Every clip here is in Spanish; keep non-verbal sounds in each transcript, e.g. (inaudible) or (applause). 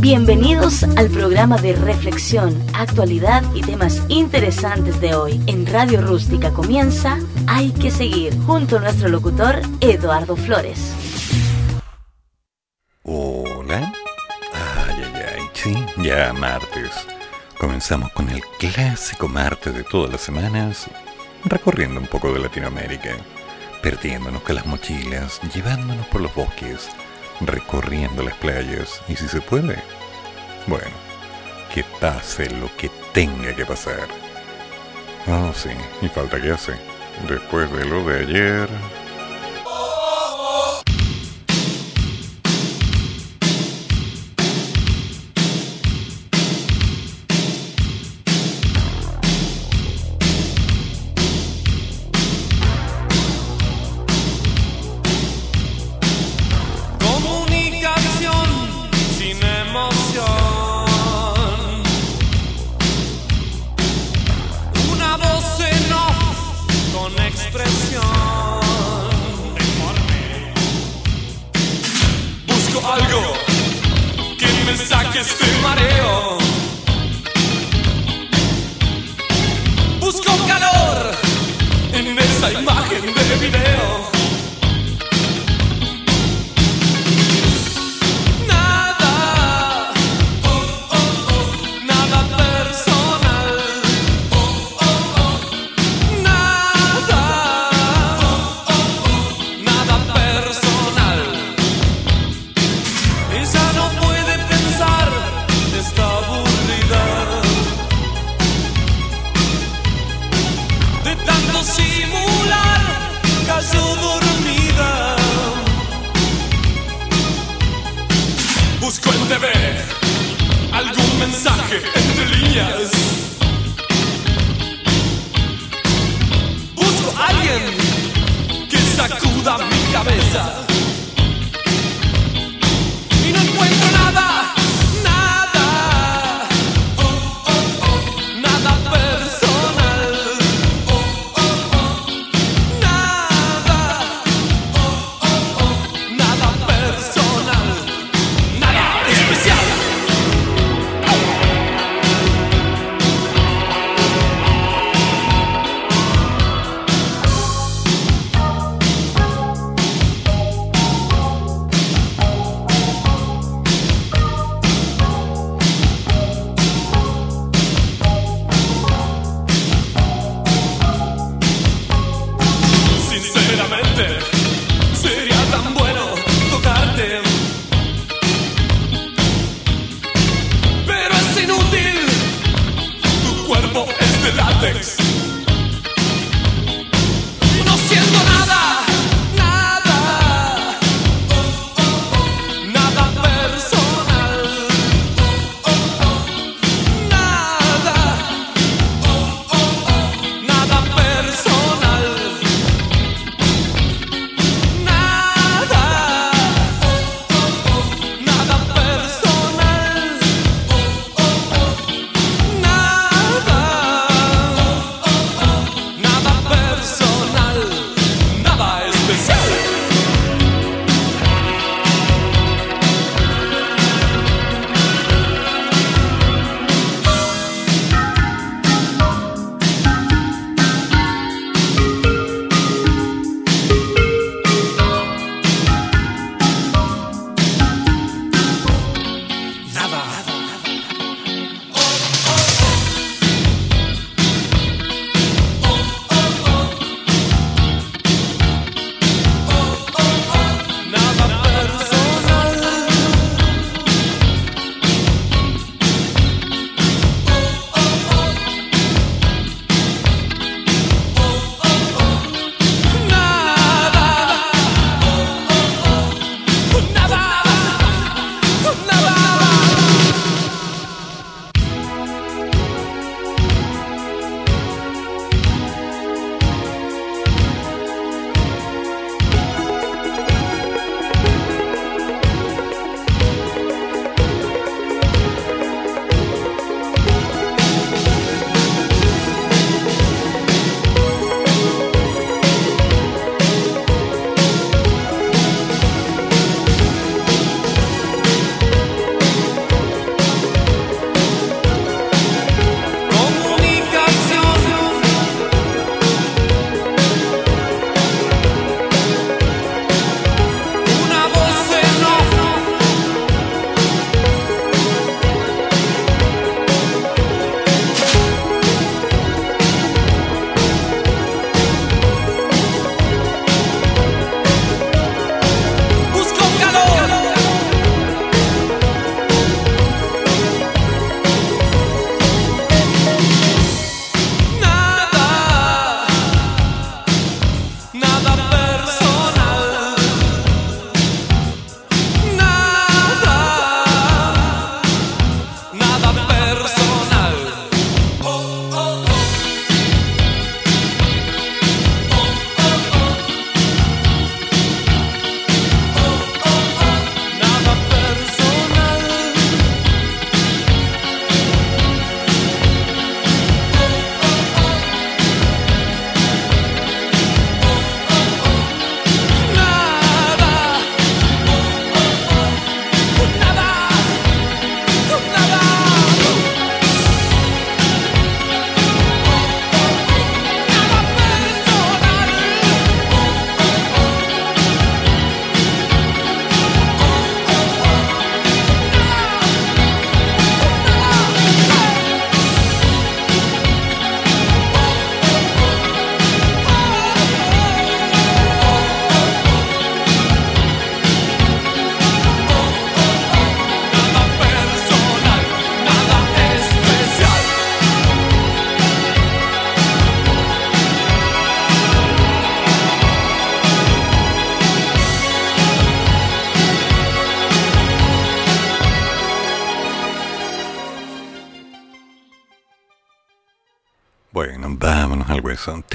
Bienvenidos al programa de reflexión, actualidad y temas interesantes de hoy. En Radio Rústica comienza Hay que seguir, junto a nuestro locutor Eduardo Flores. Hola. Ay, ay, ay, sí, ya martes. Comenzamos con el clásico martes de todas las semanas, recorriendo un poco de Latinoamérica, perdiéndonos con las mochilas, llevándonos por los bosques recorriendo las playas y si se puede, bueno, que pase lo que tenga que pasar. Oh, sí, y falta que hace. Después de lo de ayer,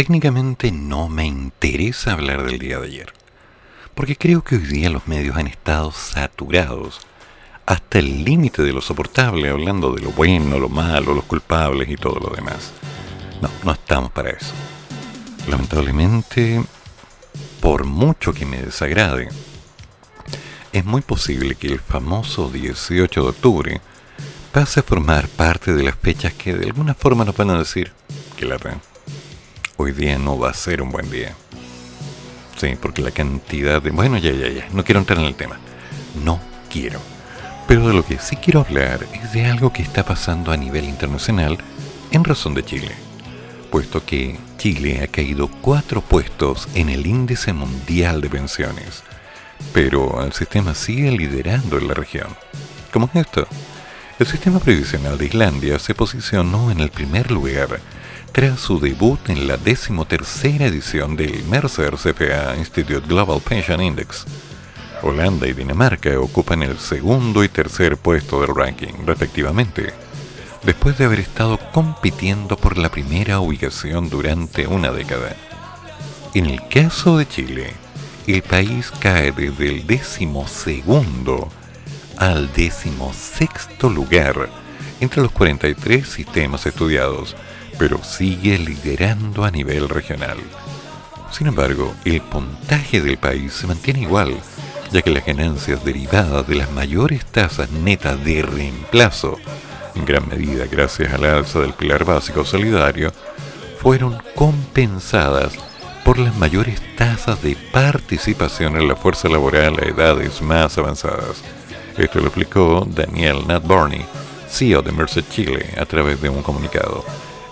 Técnicamente no me interesa hablar del día de ayer, porque creo que hoy día los medios han estado saturados hasta el límite de lo soportable, hablando de lo bueno, lo malo, los culpables y todo lo demás. No, no estamos para eso. Lamentablemente, por mucho que me desagrade, es muy posible que el famoso 18 de octubre pase a formar parte de las fechas que de alguna forma nos van a decir que la hoy día no va a ser un buen día. Sí, porque la cantidad de... Bueno, ya, ya, ya, no quiero entrar en el tema. No quiero. Pero de lo que sí quiero hablar es de algo que está pasando a nivel internacional en razón de Chile, puesto que Chile ha caído cuatro puestos en el índice mundial de pensiones, pero el sistema sigue liderando en la región. ¿Cómo es esto? El sistema previsional de Islandia se posicionó en el primer lugar tras su debut en la decimotercera edición del Mercer CFA Institute Global Pension Index, Holanda y Dinamarca ocupan el segundo y tercer puesto del ranking, respectivamente, después de haber estado compitiendo por la primera ubicación durante una década. En el caso de Chile, el país cae desde el decimosegundo al decimosexto lugar entre los 43 sistemas estudiados, pero sigue liderando a nivel regional. Sin embargo, el puntaje del país se mantiene igual, ya que las ganancias derivadas de las mayores tasas netas de reemplazo, en gran medida gracias a la alza del pilar básico solidario, fueron compensadas por las mayores tasas de participación en la fuerza laboral a edades más avanzadas. Esto lo explicó Daniel Natborny, CEO de Merced Chile, a través de un comunicado.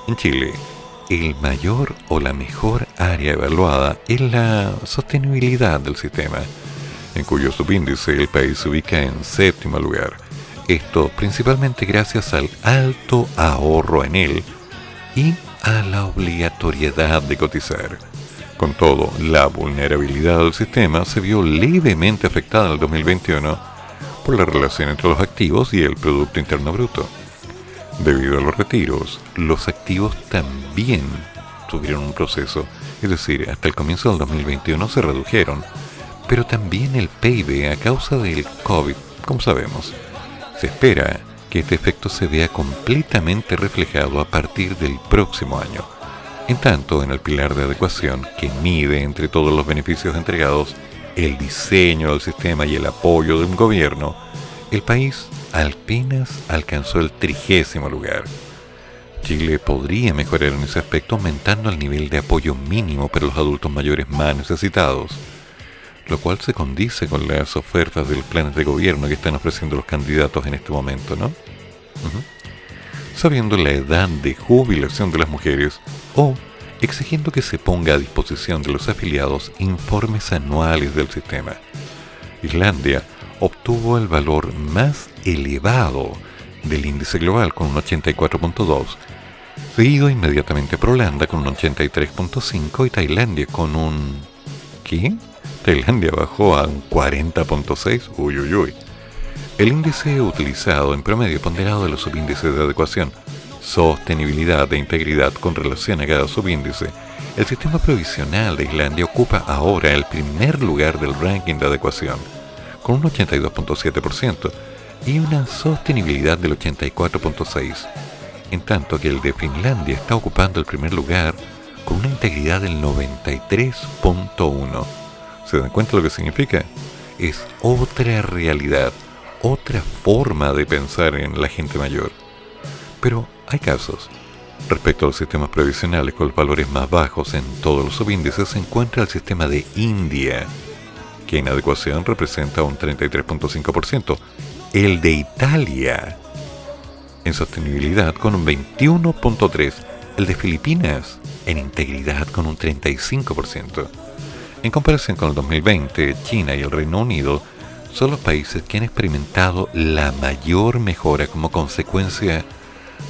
En Chile, el mayor o la mejor área evaluada es la sostenibilidad del sistema en cuyo subíndice el país se ubica en séptimo lugar. Esto principalmente gracias al alto ahorro en él y a la obligatoriedad de cotizar. Con todo, la vulnerabilidad del sistema se vio levemente afectada en el 2021 por la relación entre los activos y el Producto Interno Bruto. Debido a los retiros, los activos también tuvieron un proceso, es decir, hasta el comienzo del 2021 se redujeron pero también el PIB a causa del COVID, como sabemos. Se espera que este efecto se vea completamente reflejado a partir del próximo año. En tanto, en el pilar de adecuación, que mide entre todos los beneficios entregados el diseño del sistema y el apoyo de un gobierno, el país apenas alcanzó el trigésimo lugar. Chile podría mejorar en ese aspecto aumentando el nivel de apoyo mínimo para los adultos mayores más necesitados lo cual se condice con las ofertas del plan de gobierno que están ofreciendo los candidatos en este momento, ¿no? Sabiendo la edad de jubilación de las mujeres o exigiendo que se ponga a disposición de los afiliados informes anuales del sistema. Islandia obtuvo el valor más elevado del índice global con un 84.2, seguido inmediatamente por Holanda con un 83.5 y Tailandia con un... ¿qué? Tailandia bajó a un 40.6, uy uy uy. El índice utilizado en promedio ponderado de los subíndices de adecuación, sostenibilidad e integridad con relación a cada subíndice, el sistema provisional de Islandia ocupa ahora el primer lugar del ranking de adecuación, con un 82.7% y una sostenibilidad del 84.6%, en tanto que el de Finlandia está ocupando el primer lugar con una integridad del 93.1%. ¿Se dan cuenta lo que significa? Es otra realidad, otra forma de pensar en la gente mayor. Pero hay casos. Respecto a los sistemas previsionales con los valores más bajos en todos los subíndices se encuentra el sistema de India, que en adecuación representa un 33.5%, el de Italia en sostenibilidad con un 21.3%, el de Filipinas en integridad con un 35%. En comparación con el 2020, China y el Reino Unido son los países que han experimentado la mayor mejora como consecuencia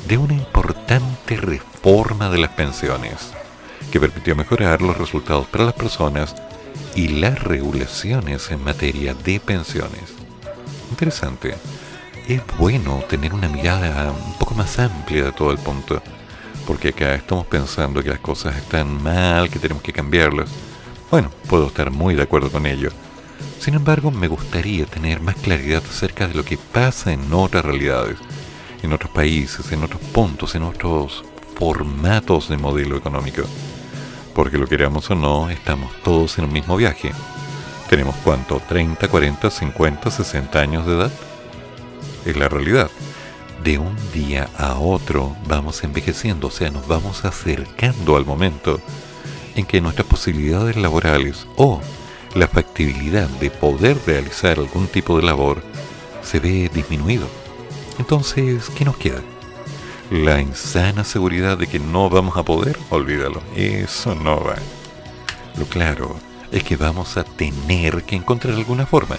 de una importante reforma de las pensiones, que permitió mejorar los resultados para las personas y las regulaciones en materia de pensiones. Interesante. Es bueno tener una mirada un poco más amplia de todo el punto porque acá estamos pensando que las cosas están mal, que tenemos que cambiarlas. Bueno, puedo estar muy de acuerdo con ello. Sin embargo, me gustaría tener más claridad acerca de lo que pasa en otras realidades, en otros países, en otros puntos, en otros formatos de modelo económico. Porque lo queramos o no, estamos todos en el mismo viaje. ¿Tenemos cuánto? ¿30, 40, 50, 60 años de edad? Es la realidad. De un día a otro vamos envejeciendo, o sea, nos vamos acercando al momento en que nuestras posibilidades laborales o la factibilidad de poder realizar algún tipo de labor se ve disminuido. Entonces, ¿qué nos queda? La insana seguridad de que no vamos a poder, olvídalo, eso no va. Lo claro es que vamos a tener que encontrar alguna forma,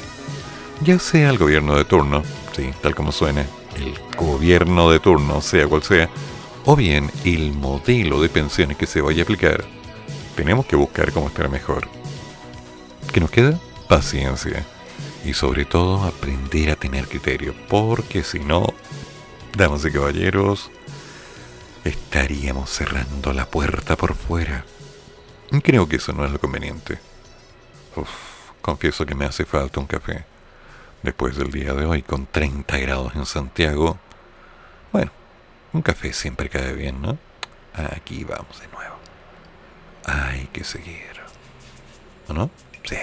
ya sea el gobierno de turno, sí, tal como suena, el gobierno de turno, sea cual sea, o bien el modelo de pensiones que se vaya a aplicar, tenemos que buscar cómo estar mejor. ¿Qué nos queda? Paciencia. Y sobre todo aprender a tener criterio, porque si no, damas y caballeros, estaríamos cerrando la puerta por fuera. Creo que eso no es lo conveniente. Confieso que me hace falta un café. Después del día de hoy, con 30 grados en Santiago. Bueno, un café siempre cae bien, ¿no? Aquí vamos de nuevo. Hay que seguir. ¿O no? Sí.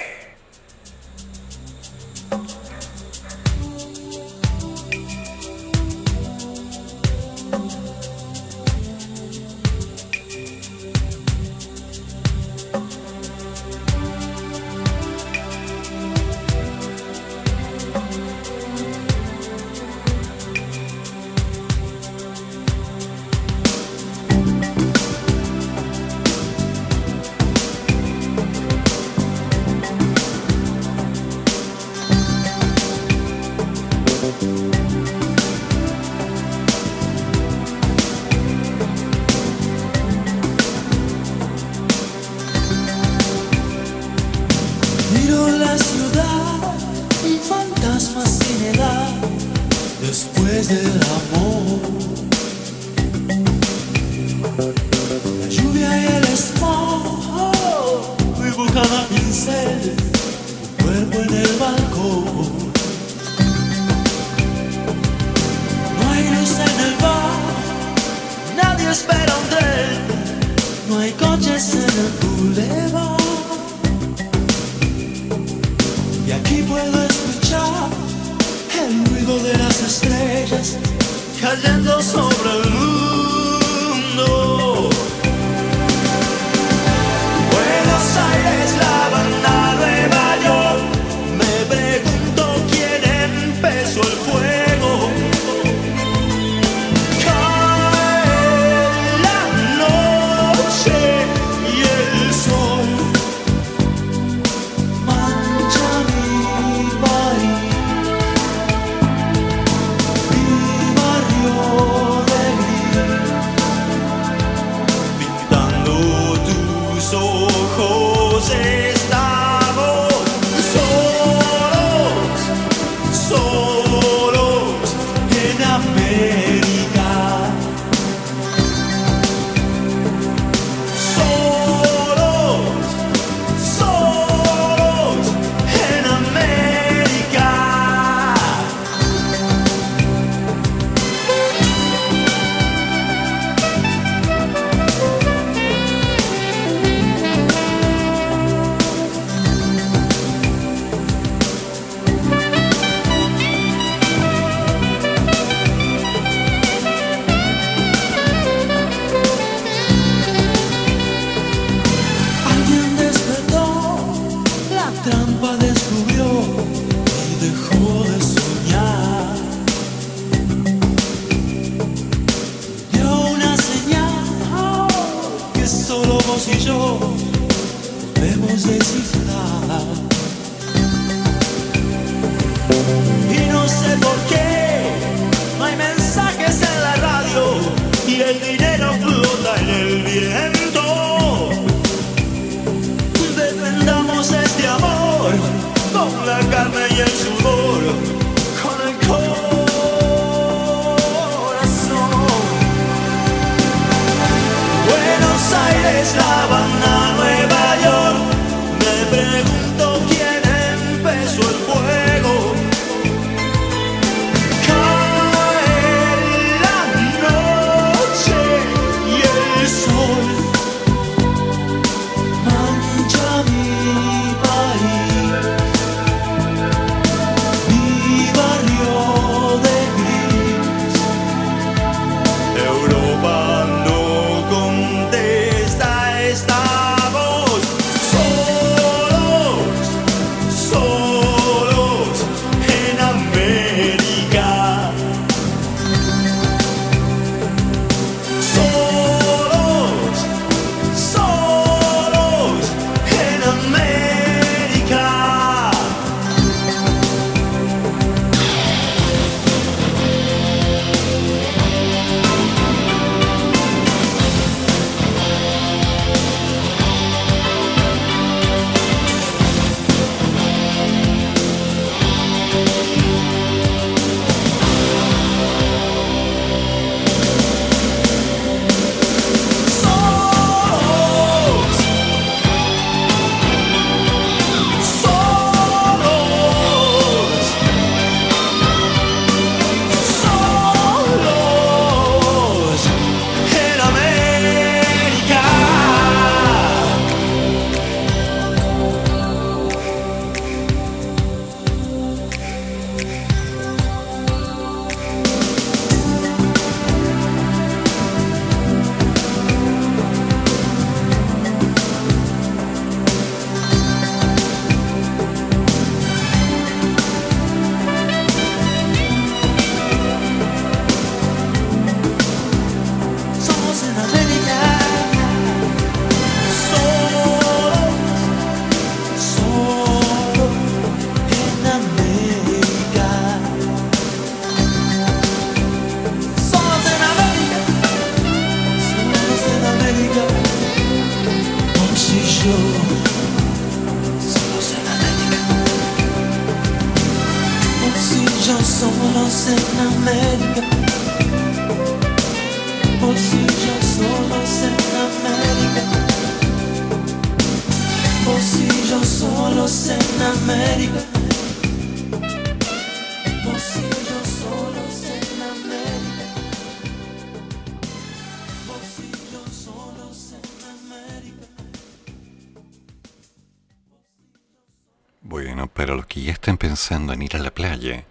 Pensando en ir a la playa,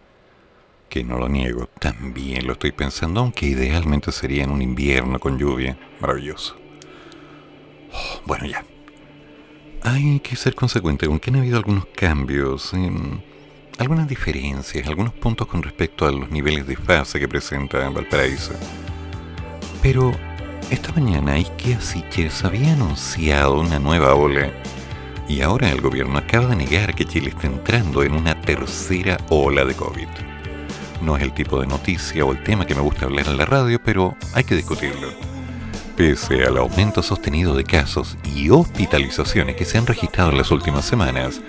que no lo niego, también lo estoy pensando, aunque idealmente sería en un invierno con lluvia. Maravilloso. Oh, bueno, ya. Hay que ser consecuente con que han habido algunos cambios, em, algunas diferencias, algunos puntos con respecto a los niveles de fase que presenta Valparaíso. Pero esta mañana IKEA Siches había anunciado una nueva ola y ahora el gobierno acaba de negar que Chile está entrando en una tercera ola de COVID. No es el tipo de noticia o el tema que me gusta hablar en la radio, pero hay que discutirlo. Pese al aumento sostenido de casos y hospitalizaciones que se han registrado en las últimas semanas,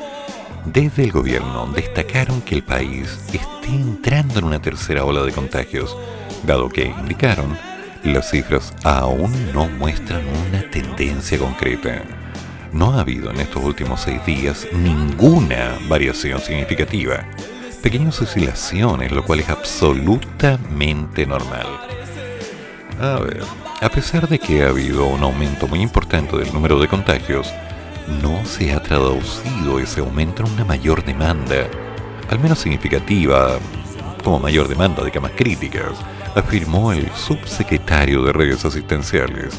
desde el gobierno destacaron que el país esté entrando en una tercera ola de contagios, dado que, indicaron, las cifras aún no muestran una tendencia concreta. No ha habido en estos últimos seis días ninguna variación significativa. Pequeñas oscilaciones, lo cual es absolutamente normal. A ver, a pesar de que ha habido un aumento muy importante del número de contagios, no se ha traducido ese aumento en una mayor demanda, al menos significativa, como mayor demanda de camas críticas, afirmó el subsecretario de redes asistenciales,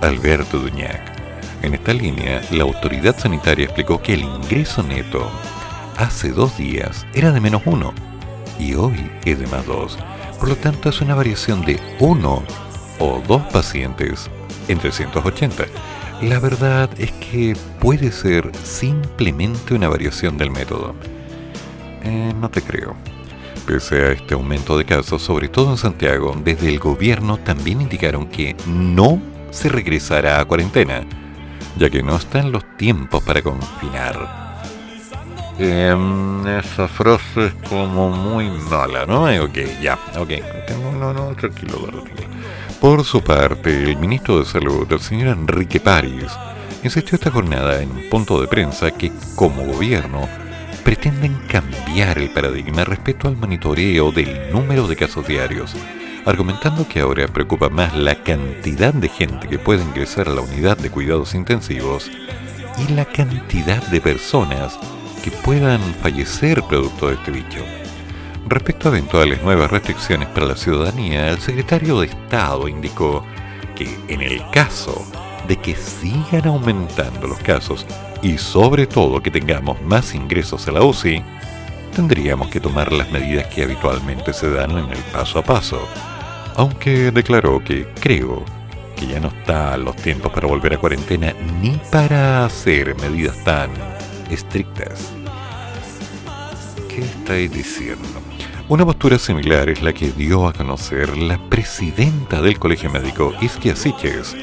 Alberto Duñac. En esta línea, la autoridad sanitaria explicó que el ingreso neto hace dos días era de menos uno y hoy es de más dos. Por lo tanto, es una variación de uno o dos pacientes en 380. La verdad es que puede ser simplemente una variación del método. Eh, no te creo. Pese a este aumento de casos, sobre todo en Santiago, desde el gobierno también indicaron que no se regresará a cuarentena, ya que no están los tiempos para confinar. Em, esa frase es como muy mala, ¿no? Eh, Ok, ya, ok. No, no, tranquilo, tranquilo. Por su parte, el ministro de Salud, el señor Enrique París, insistió esta jornada en un punto de prensa que, como gobierno, pretenden cambiar el paradigma respecto al monitoreo del número de casos diarios, argumentando que ahora preocupa más la cantidad de gente que puede ingresar a la unidad de cuidados intensivos y la cantidad de personas que puedan fallecer producto de este bicho. Respecto a eventuales nuevas restricciones para la ciudadanía, el secretario de Estado indicó que en el caso de que sigan aumentando los casos y sobre todo que tengamos más ingresos a la UCI, tendríamos que tomar las medidas que habitualmente se dan en el paso a paso. Aunque declaró que creo que ya no están los tiempos para volver a cuarentena ni para hacer medidas tan estrictas. ¿Qué estáis diciendo? Una postura similar es la que dio a conocer la presidenta del Colegio Médico, Isquia Siches,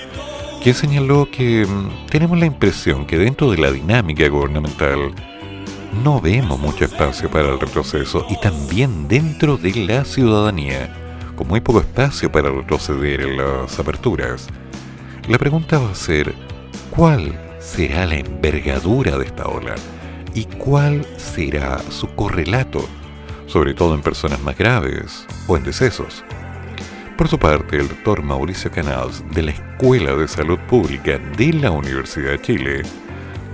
quien señaló que mm, tenemos la impresión que dentro de la dinámica gubernamental no vemos mucho espacio para el retroceso y también dentro de la ciudadanía, con muy poco espacio para retroceder en las aperturas. La pregunta va a ser, ¿cuál será la envergadura de esta ola? ¿Y cuál será su correlato? sobre todo en personas más graves o en decesos. Por su parte, el doctor Mauricio Canals, de la Escuela de Salud Pública de la Universidad de Chile,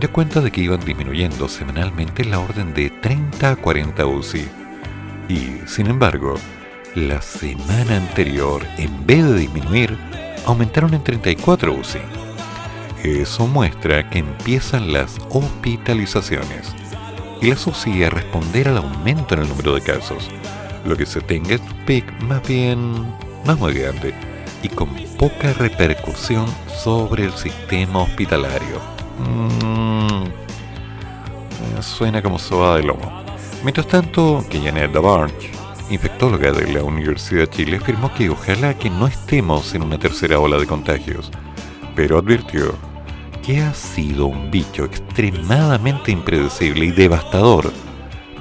dio cuenta de que iban disminuyendo semanalmente la orden de 30 a 40 UCI. Y, sin embargo, la semana anterior, en vez de disminuir, aumentaron en 34 UCI. Eso muestra que empiezan las hospitalizaciones y la UCI a responder al aumento en el número de casos, lo que se tenga es un pic más bien más muy grande y con poca repercusión sobre el sistema hospitalario. Mm, eh, suena como soba de lomo. Mientras tanto, que Janet Davarch, infectóloga de la Universidad de Chile, afirmó que ojalá que no estemos en una tercera ola de contagios, pero advirtió que ha sido un bicho extremadamente impredecible y devastador,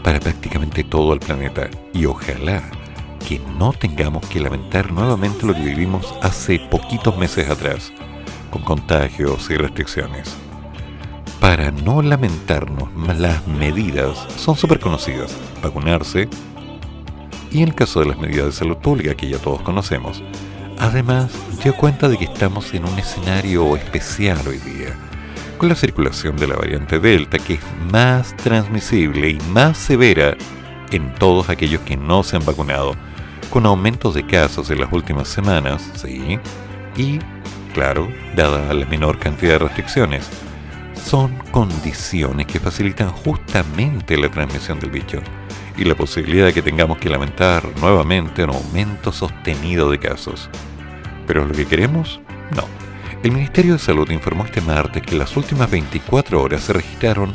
para prácticamente todo el planeta y ojalá que no tengamos que lamentar nuevamente lo que vivimos hace poquitos meses atrás, con contagios y restricciones. Para no lamentarnos, las medidas son súper conocidas. Vacunarse y en el caso de las medidas de salud pública que ya todos conocemos. Además, dio cuenta de que estamos en un escenario especial hoy día, con la circulación de la variante Delta que es más transmisible y más severa en todos aquellos que no se han vacunado con aumentos de casos en las últimas semanas, sí, y, claro, dada la menor cantidad de restricciones, son condiciones que facilitan justamente la transmisión del bicho y la posibilidad de que tengamos que lamentar nuevamente un aumento sostenido de casos. ¿Pero es lo que queremos? No. El Ministerio de Salud informó este martes que en las últimas 24 horas se registraron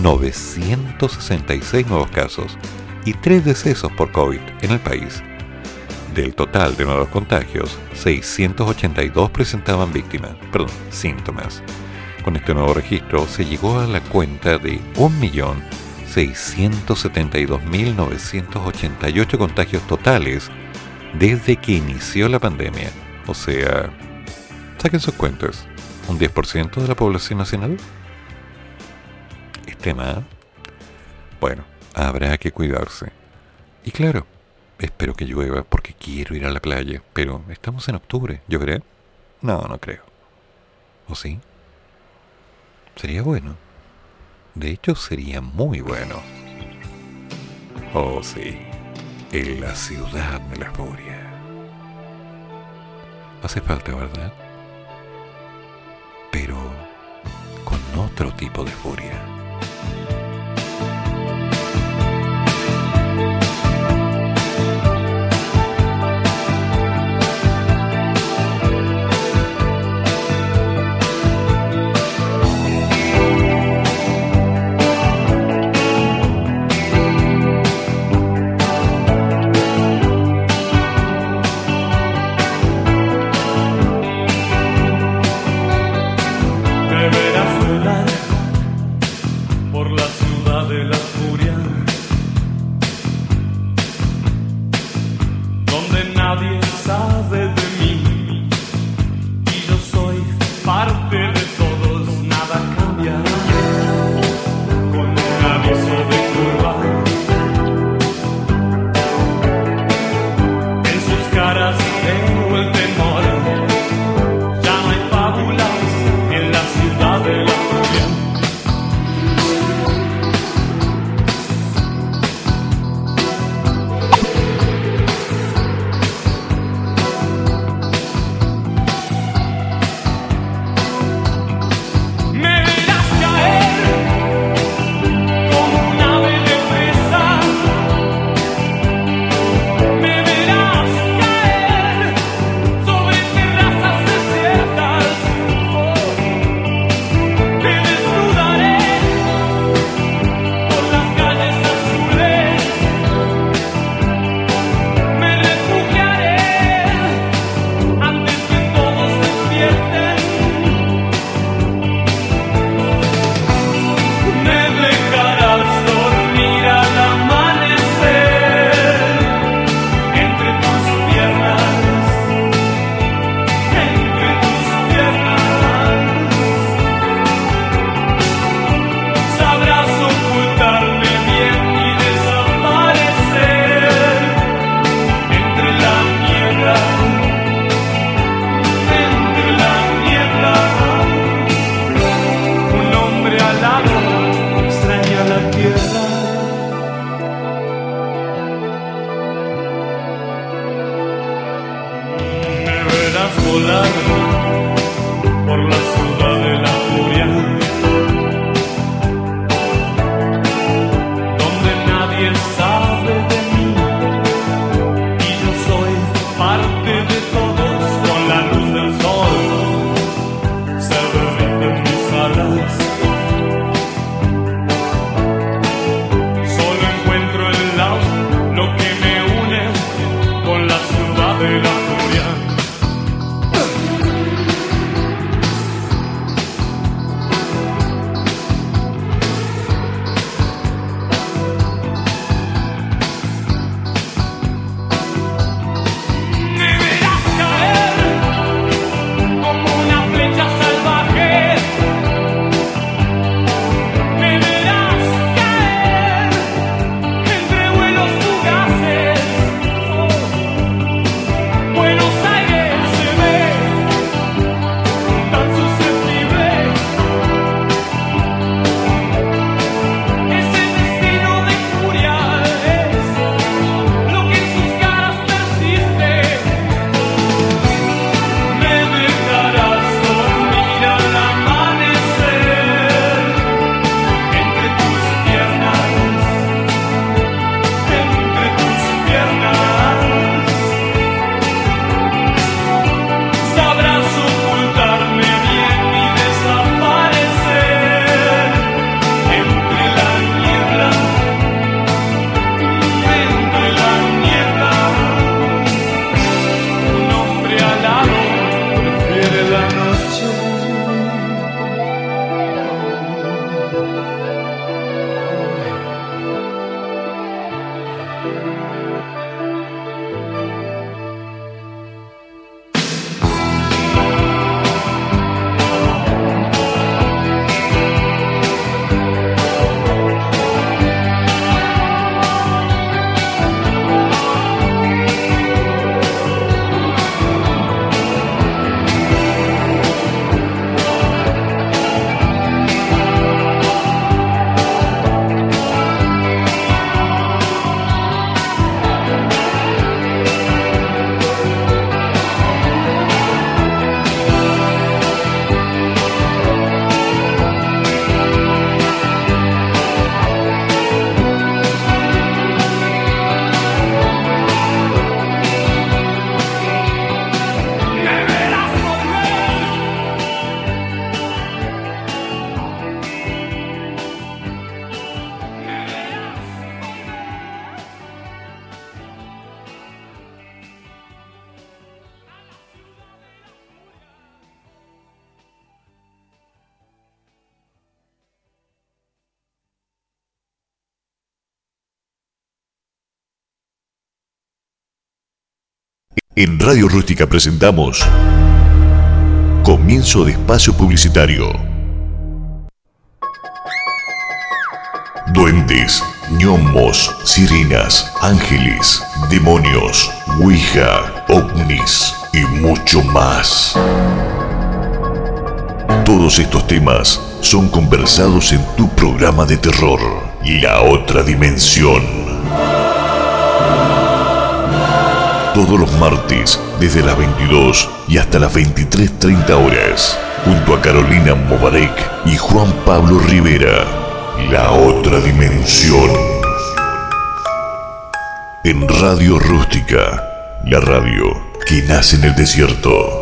966 nuevos casos y 3 decesos por COVID en el país del total de nuevos contagios, 682 presentaban víctimas, perdón, síntomas. Con este nuevo registro se llegó a la cuenta de 1.672.988 contagios totales desde que inició la pandemia. O sea, saquen sus cuentas, ¿un 10% de la población nacional? Este tema, bueno, habrá que cuidarse. Y claro, Espero que llueva porque quiero ir a la playa, pero estamos en octubre, ¿lloveré? No, no creo. ¿O sí? Sería bueno. De hecho, sería muy bueno. Oh, sí. En la ciudad de la furia. Hace falta, ¿verdad? Pero con otro tipo de furia. En Radio Rústica presentamos Comienzo de Espacio Publicitario. Duendes, gnomos, sirenas, ángeles, demonios, ouija, ovnis y mucho más. Todos estos temas son conversados en tu programa de terror, La Otra Dimensión. Todos los martes, desde las 22 y hasta las 23.30 horas, junto a Carolina Mobarek y Juan Pablo Rivera, La Otra Dimensión. En Radio Rústica, la radio que nace en el desierto.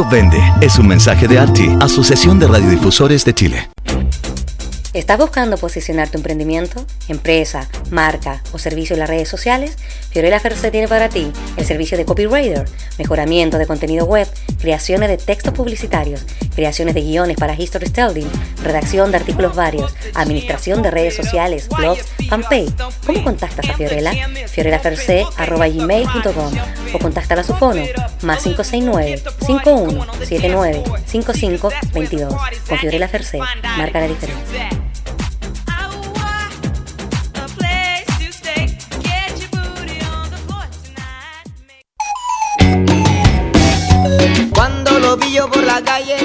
vende. Es un mensaje de ARTI, Asociación de Radiodifusores de Chile. ¿Estás buscando posicionar tu emprendimiento, empresa, marca o servicio en las redes sociales? Fiorella Ferce tiene para ti el servicio de copywriter, mejoramiento de contenido web, creaciones de textos publicitarios, creaciones de guiones para history telling, redacción de artículos varios, administración de redes sociales, blogs, fanpage. ¿Cómo contactas a Fiorella? fiorellaferce.gmail.com o contáctala a su fono más 569 5179 5522 Con Fiorella Ferce, marca la diferencia.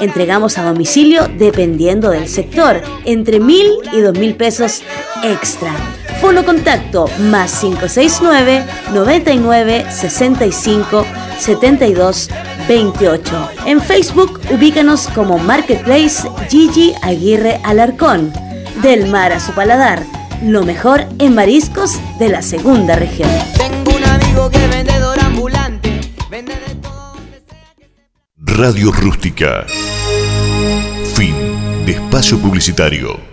Entregamos a domicilio dependiendo del sector, entre mil y dos mil pesos extra. Fono contacto más 569 99 65 72 28. En Facebook ubícanos como Marketplace Gigi Aguirre Alarcón. Del mar a su paladar, lo mejor en mariscos de la segunda región. Tengo un amigo que es Radio Rústica. Fin de espacio publicitario.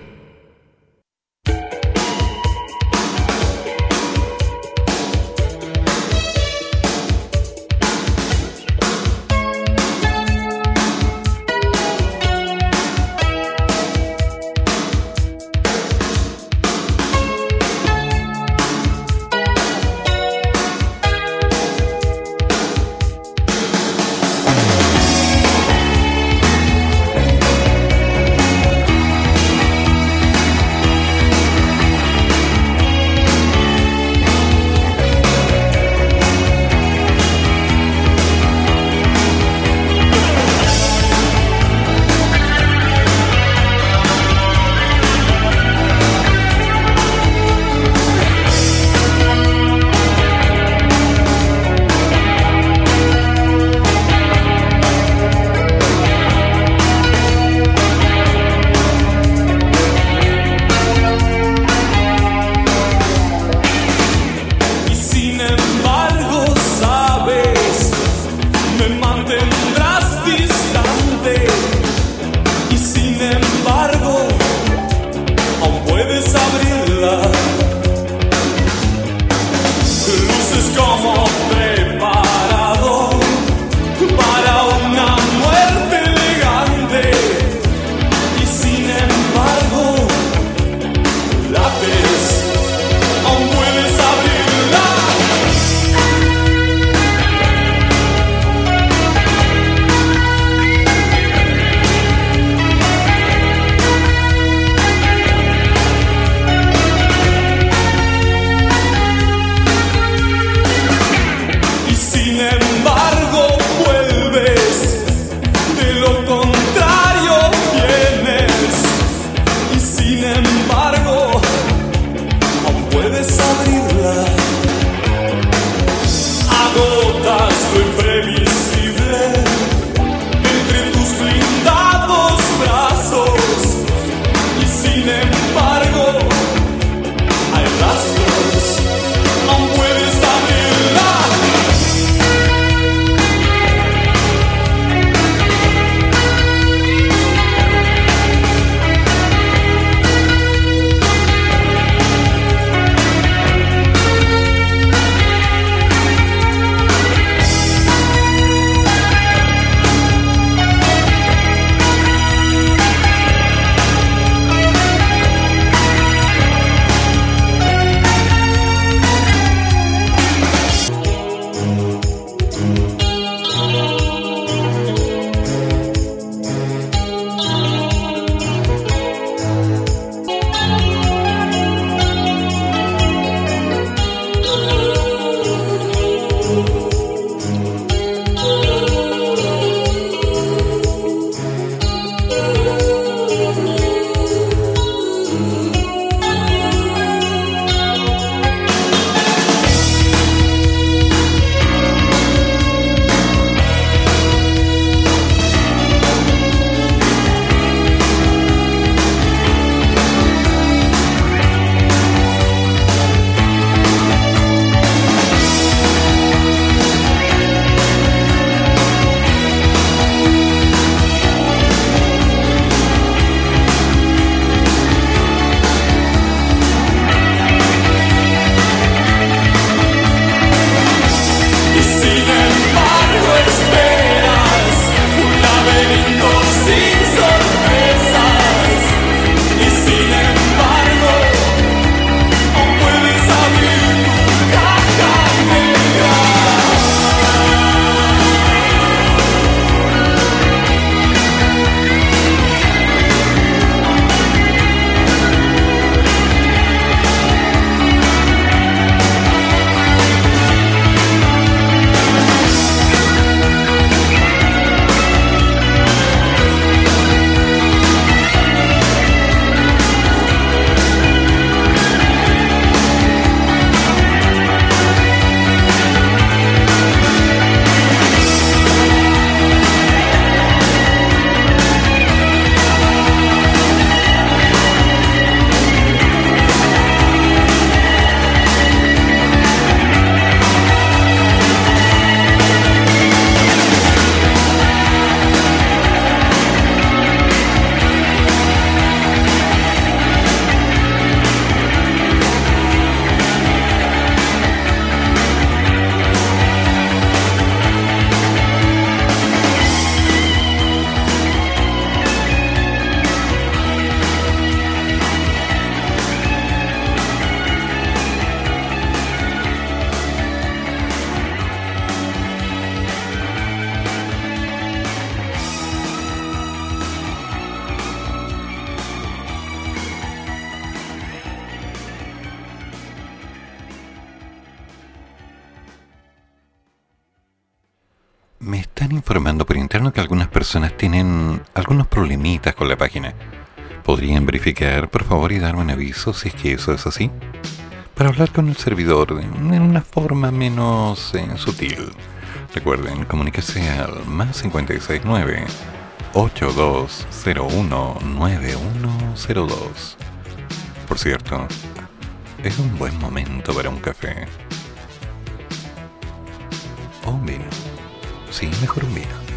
aviso, si es que eso es así, para hablar con el servidor en una forma menos eh, sutil. Recuerden comunicarse al más 569 8201 9102. Por cierto, es un buen momento para un café. O un vino. Sí, mejor un vino.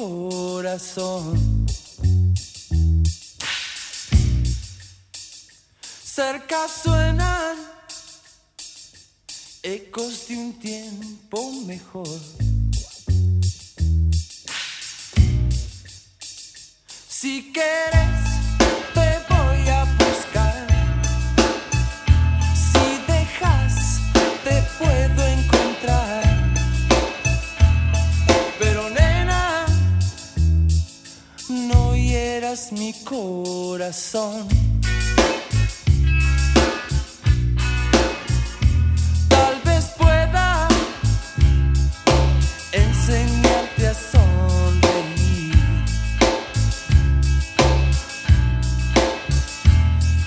Corazón. Cerca suenan ecos de un tiempo mejor. Si quieres, mi corazón. Tal vez pueda enseñarte a sonreír.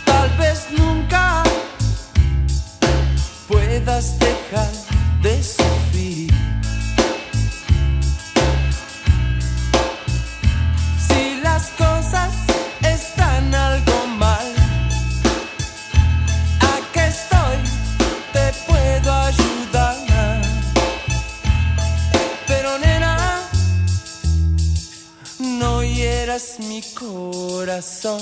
Tal vez nunca puedas dejar de sufrir. Mi corazón.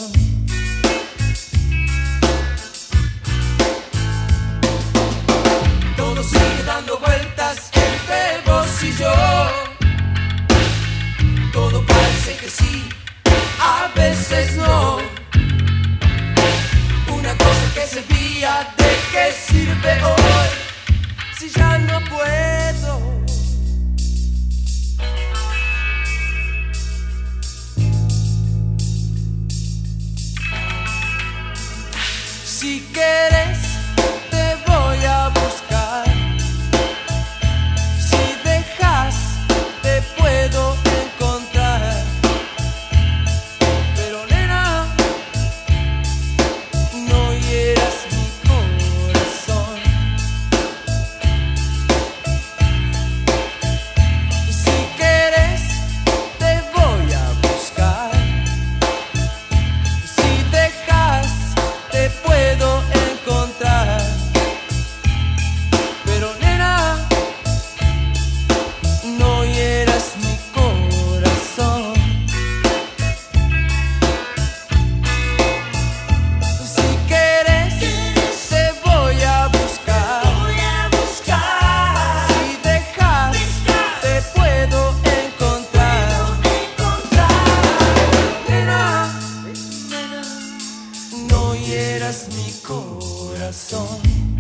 Todo sigue dando vueltas entre vos y yo. Todo parece que sí, a veces no. Una cosa que servía, ¿de qué sirve hoy? Si ya no puedo. No hieras mi corazón.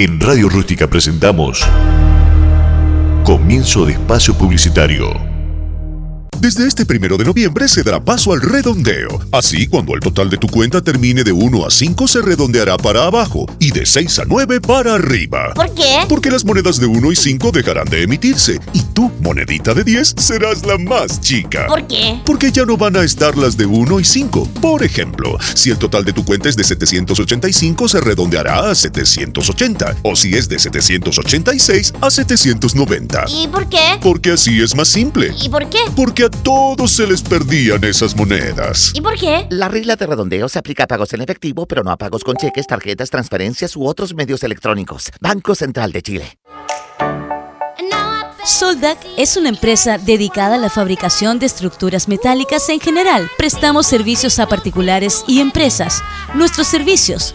En Radio Rústica presentamos Comienzo de Espacio Publicitario. Desde este primero de noviembre se dará paso al redondeo. Así, cuando el total de tu cuenta termine de 1 a 5, se redondeará para abajo y de 6 a 9 para arriba. ¿Por qué? Porque las monedas de 1 y 5 dejarán de emitirse y tu monedita de 10 serás la más chica. ¿Por qué? Porque ya no van a estar las de 1 y 5. Por ejemplo, si el total de tu cuenta es de 785, se redondeará a 780. O si es de 786, a 790. ¿Y por qué? Porque así es más simple. ¿Y por qué? Porque a todos se les perdían esas monedas. ¿Y por qué? La regla de redondeo se aplica a pagos en efectivo, pero no a pagos con cheques, tarjetas, transferencias u otros medios electrónicos. Banco Central de Chile. Soldac es una empresa dedicada a la fabricación de estructuras metálicas en general. Prestamos servicios a particulares y empresas. Nuestros servicios,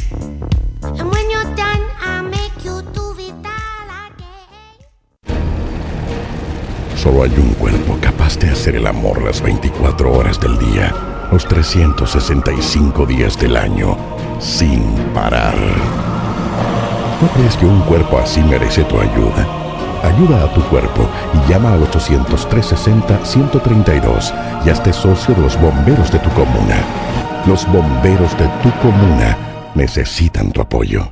Solo hay un cuerpo capaz de hacer el amor las 24 horas del día, los 365 días del año, sin parar. ¿No crees que un cuerpo así merece tu ayuda? Ayuda a tu cuerpo y llama al 800-360-132 y hazte socio de los bomberos de tu comuna. Los bomberos de tu comuna necesitan tu apoyo.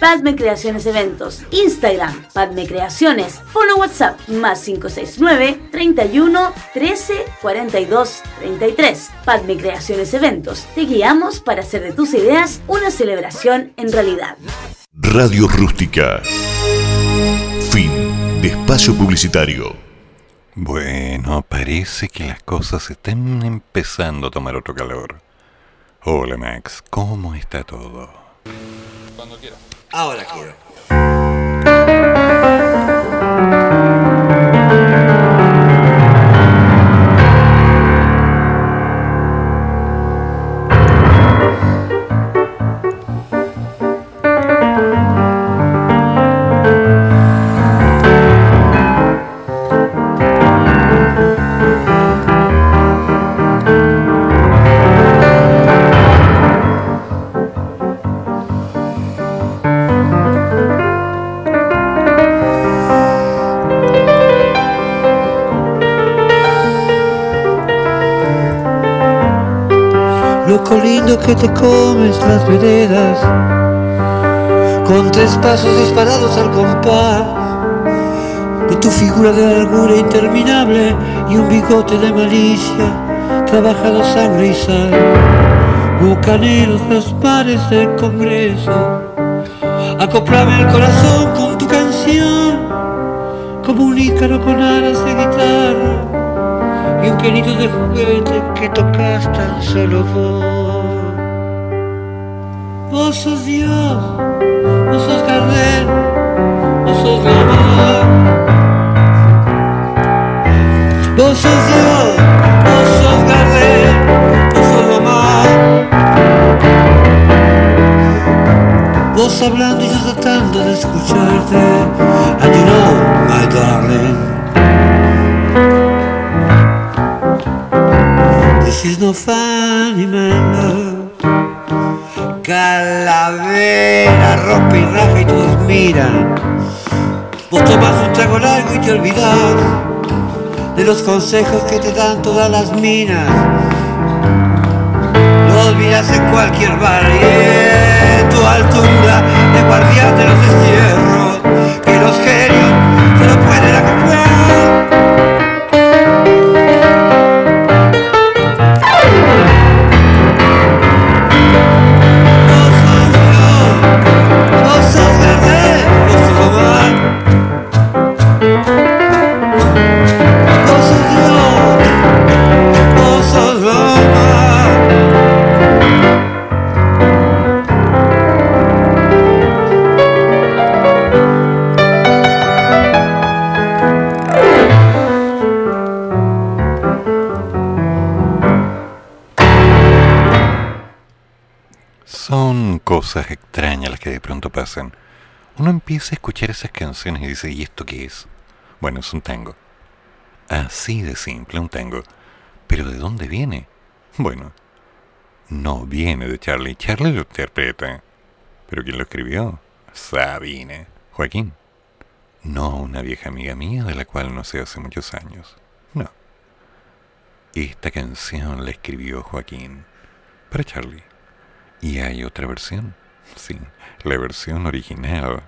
Padme Creaciones Eventos, Instagram, Padme Creaciones, Fono WhatsApp, más 569 31 13 42 33. Padme Creaciones Eventos, te guiamos para hacer de tus ideas una celebración en realidad. Radio Rústica. Fin de espacio publicitario. Bueno, parece que las cosas están empezando a tomar otro calor. Hola Max, ¿cómo está todo? Cuando quiera. Ahora quiero. Que te comes las veredas Con tres pasos disparados al compás De tu figura de largura interminable Y un bigote de malicia Trabajado sangre y sal bucaneros, los mares del Congreso. Acoplame el corazón con tu canción, como un ícaro con alas de guitarra y un pianito de juguete que tocas tan solo vos. Vos sos Dios, vos sos Gardel, vos sos Gamar. Vos sos Dios, vos sos Gardel, vos sos Gamar. Vos hablando y yo tratando de escucharte. And you know, my darling. This is no funny man love. Calavera, rompe y raja y todos miran. Vos tomás un trago largo y te olvidás de los consejos que te dan todas las minas. Lo olvidas en cualquier bar tu altura de guardián de los destierros cosas extrañas las que de pronto pasan. Uno empieza a escuchar esas canciones y dice, ¿y esto qué es? Bueno, es un tango. Así de simple, un tango. Pero ¿de dónde viene? Bueno, no viene de Charlie. Charlie lo interpreta. ¿Pero quién lo escribió? Sabine. Joaquín. No una vieja amiga mía de la cual no sé hace muchos años. No. Esta canción la escribió Joaquín para Charlie. Y hay otra versión. Sí, la versión original,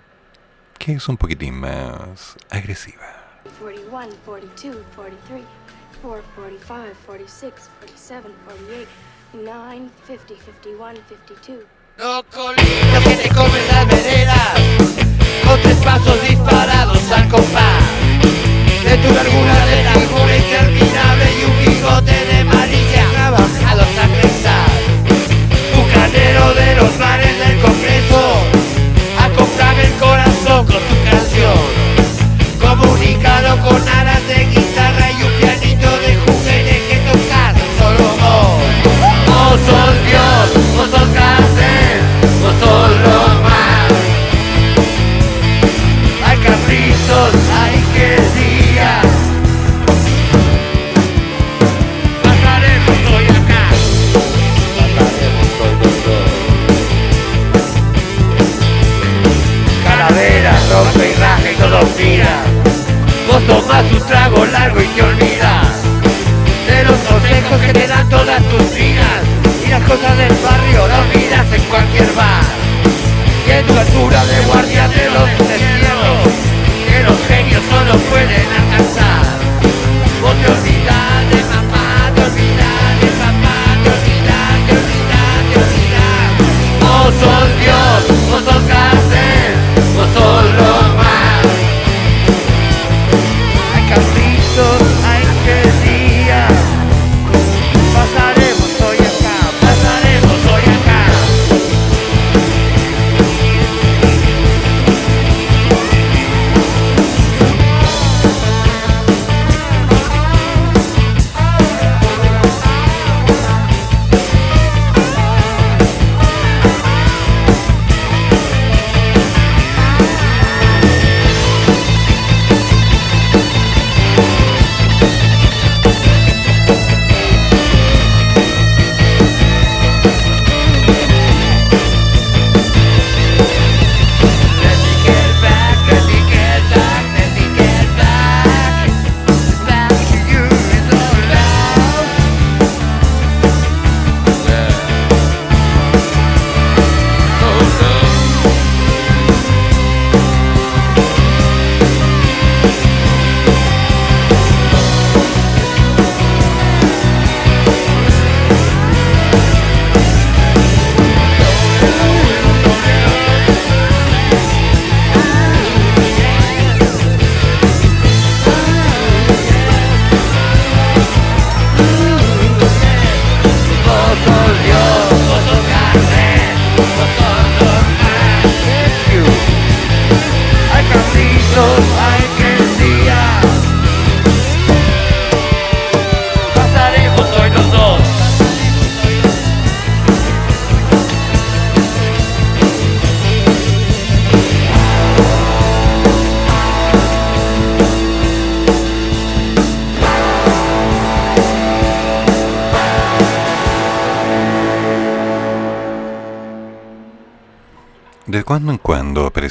que es un poquitín más agresiva. 41, 42, 43, 4, 45, 46, 47, 48, 9, 50, 51, 52. Lo que te comen las veredas Con tres pasos disparados al compás De tu largura de interminable Y un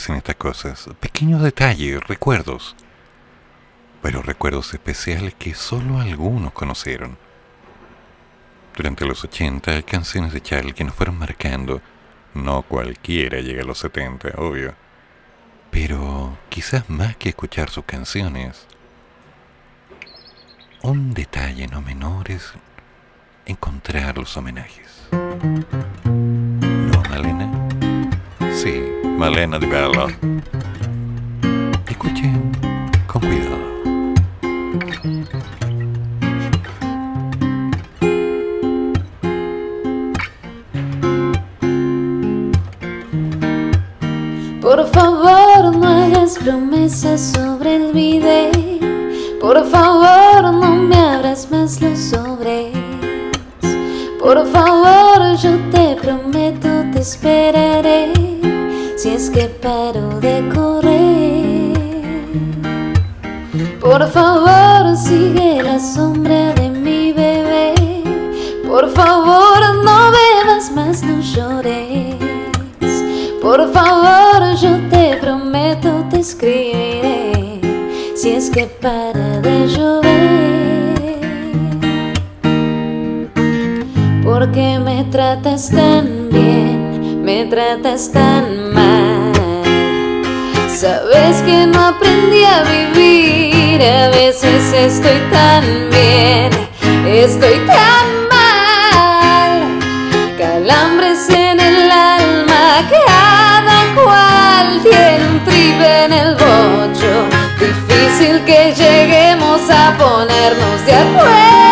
aparecen estas cosas, pequeños detalles, recuerdos, pero recuerdos especiales que solo algunos conocieron. Durante los 80 hay canciones de Charlie que nos fueron marcando, no cualquiera llega a los 70, obvio, pero quizás más que escuchar sus canciones, un detalle no menor es encontrar los homenajes. Sí, Malena Di Bella. Escuchen con cuidado. Por favor, no hagas promesas sobre el video. Por favor, no me abras más los sobres. Por favor, yo te prometo, te esperaré. Si es que paro de correr. Por favor, sigue la sombra de mi bebé. Por favor, no bebas más, no llores. Por favor, yo te prometo, te escribiré. Si es que para de llover. Porque me tratas tan me tratas tan mal. Sabes que no aprendí a vivir, a veces estoy tan bien, estoy tan mal. Calambres en el alma, cada cual tiene un tripe en el bocho. Difícil que lleguemos a ponernos de acuerdo.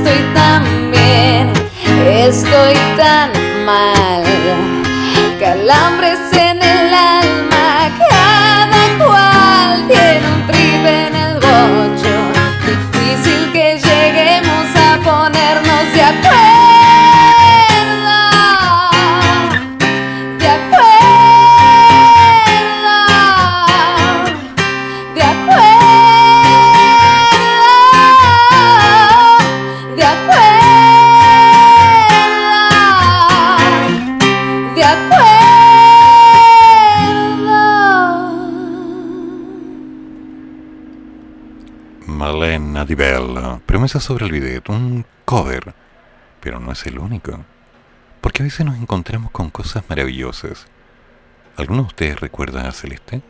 Veces Sobre el video, un cover, pero no es el único, porque a veces nos encontramos con cosas maravillosas. ¿Alguno de ustedes recuerda a Celeste?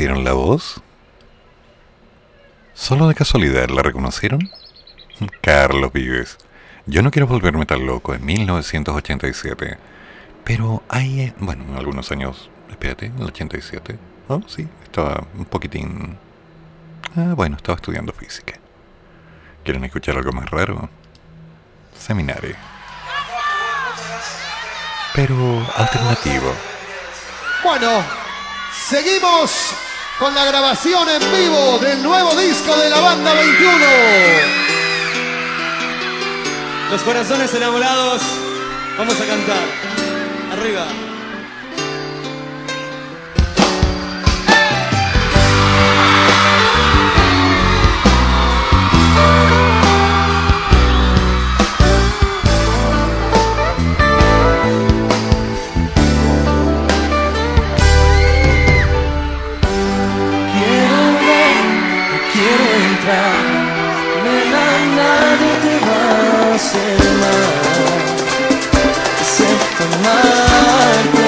reconocieron la voz? ¿Solo de casualidad la reconocieron? (laughs) Carlos Vives, yo no quiero volverme tan loco en 1987, pero hay, eh, bueno, algunos años, espérate, en el 87, oh, sí, estaba un poquitín... Ah, bueno, estaba estudiando física. ¿Quieren escuchar algo más raro? Seminario. Pero alternativo. Bueno, seguimos con la grabación en vivo del nuevo disco de la banda 21. Los corazones enamorados, vamos a cantar. Arriba. Rahman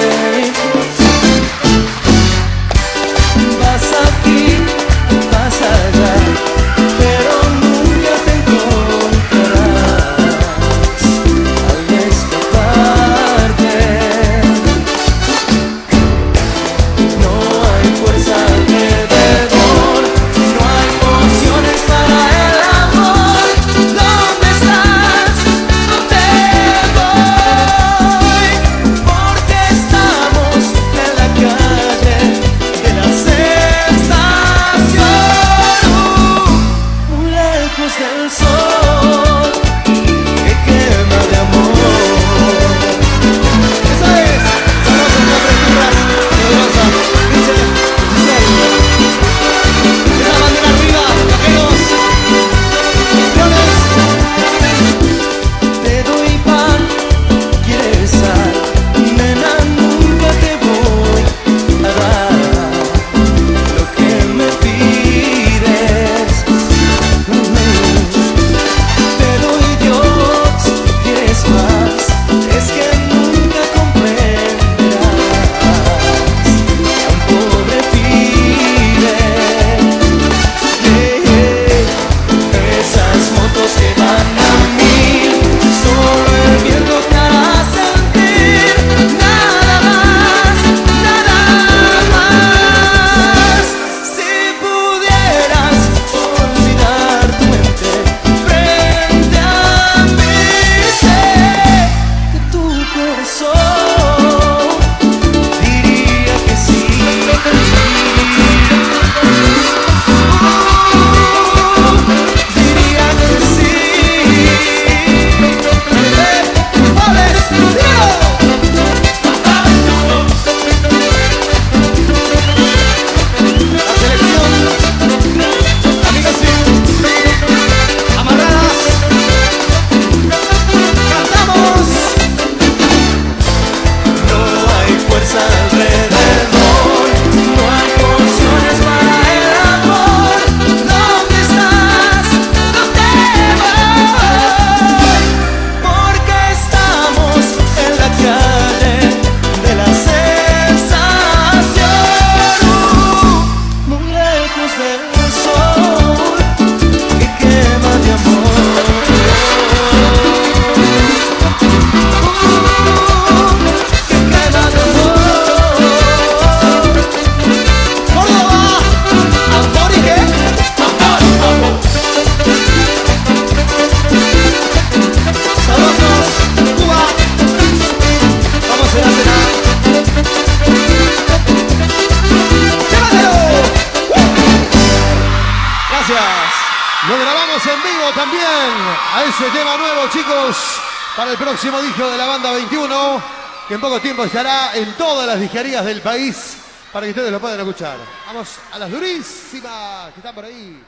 ese tema nuevo, chicos, para el próximo disco de la banda 21, que en poco tiempo estará en todas las disquerías del país para que ustedes lo puedan escuchar. Vamos a las durísimas que están por ahí.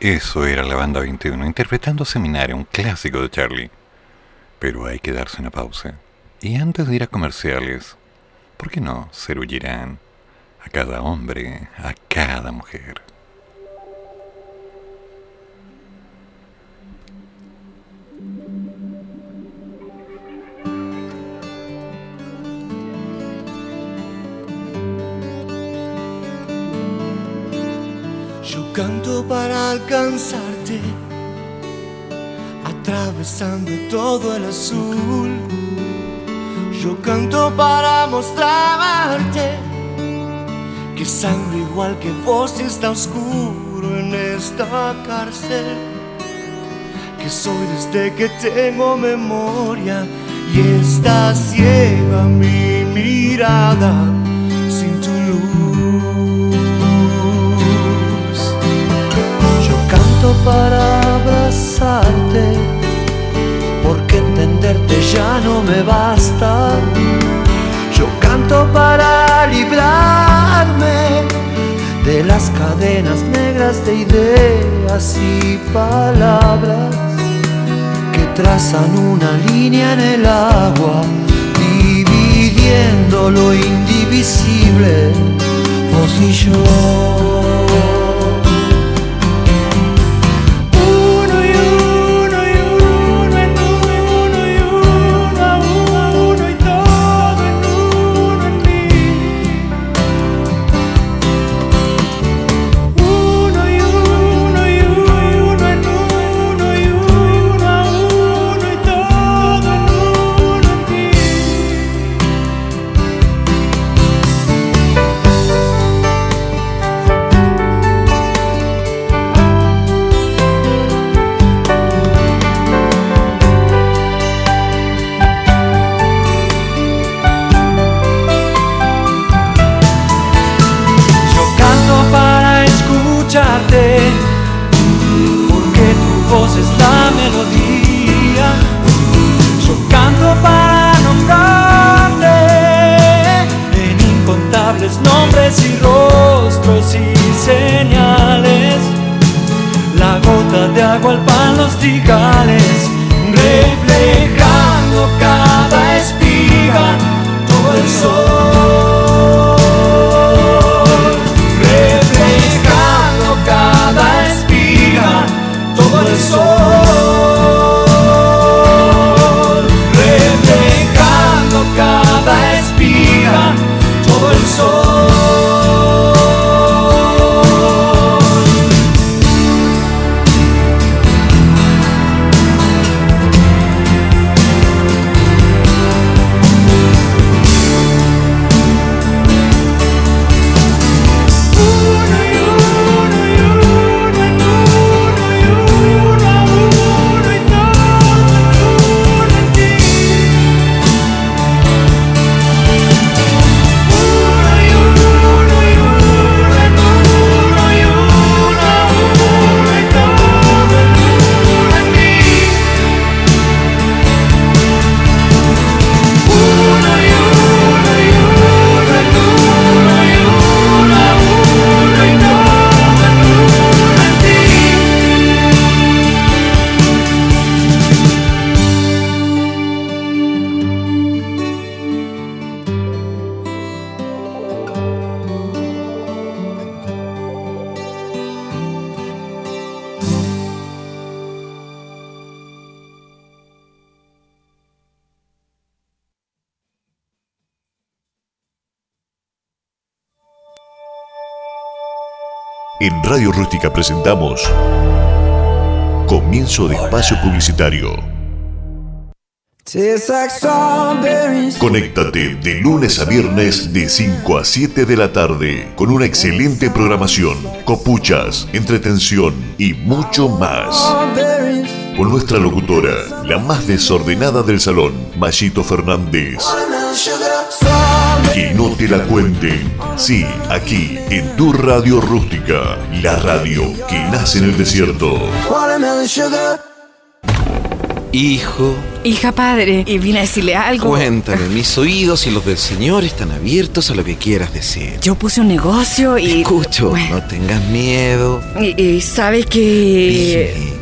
Eso era la banda 21, interpretando Seminario, un clásico de Charlie. Pero hay que darse una pausa. Y antes de ir a comerciales, ¿por qué no se a cada hombre, a cada mujer? Yo canto para alcanzarte, atravesando todo el azul. Yo canto para mostrarte que sangre igual que vos está oscuro en esta cárcel. Que soy desde que tengo memoria y está ciega mi mirada sin tu Canto para abrazarte, porque entenderte ya no me basta. Yo canto para librarme de las cadenas negras de ideas y palabras que trazan una línea en el agua, dividiendo lo indivisible, vos y yo. En Radio Rústica presentamos Comienzo de espacio publicitario. Conéctate de lunes a viernes de 5 a 7 de la tarde con una excelente programación, copuchas, entretención y mucho más. Con nuestra locutora, la más desordenada del salón, Mayito Fernández. Que no te la cuenten. Sí, aquí, en tu radio rústica. La radio que nace en el desierto. Hijo, Hija padre, y vine a decirle algo. cuéntame, mis oídos y los del Señor están abiertos a lo que quieras decir. Yo puse un negocio y. Escucho, no tengas miedo. Y, y sabe que.